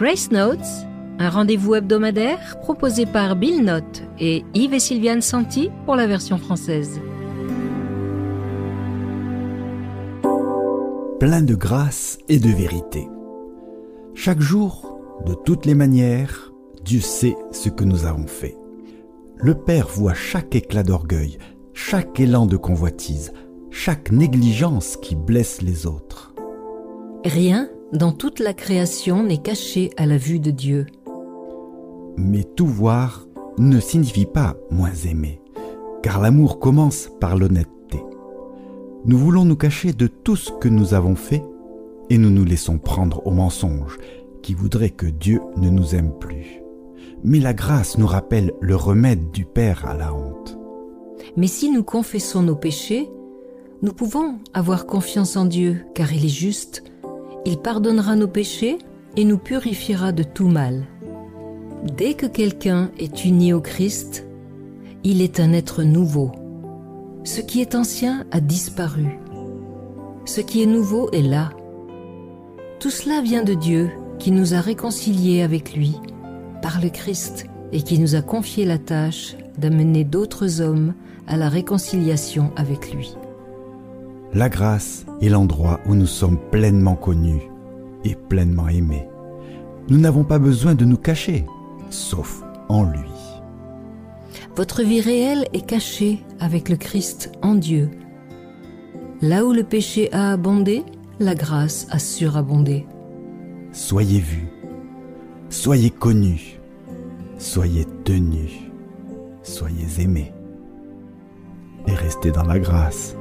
Grace Notes, un rendez-vous hebdomadaire proposé par Bill Note et Yves et Sylviane Santi pour la version française. Plein de grâce et de vérité. Chaque jour, de toutes les manières, Dieu sait ce que nous avons fait. Le Père voit chaque éclat d'orgueil, chaque élan de convoitise, chaque négligence qui blesse les autres. Rien dans toute la création n'est caché à la vue de Dieu. Mais tout voir ne signifie pas moins aimer, car l'amour commence par l'honnêteté. Nous voulons nous cacher de tout ce que nous avons fait et nous nous laissons prendre au mensonge qui voudrait que Dieu ne nous aime plus. Mais la grâce nous rappelle le remède du Père à la honte. Mais si nous confessons nos péchés, nous pouvons avoir confiance en Dieu, car il est juste il pardonnera nos péchés et nous purifiera de tout mal. Dès que quelqu'un est uni au Christ, il est un être nouveau. Ce qui est ancien a disparu. Ce qui est nouveau est là. Tout cela vient de Dieu qui nous a réconciliés avec lui par le Christ et qui nous a confié la tâche d'amener d'autres hommes à la réconciliation avec lui. La grâce est l'endroit où nous sommes pleinement connus et pleinement aimés. Nous n'avons pas besoin de nous cacher, sauf en lui. Votre vie réelle est cachée avec le Christ en Dieu. Là où le péché a abondé, la grâce a surabondé. Soyez vus, soyez connus, soyez tenus, soyez aimés et restez dans la grâce.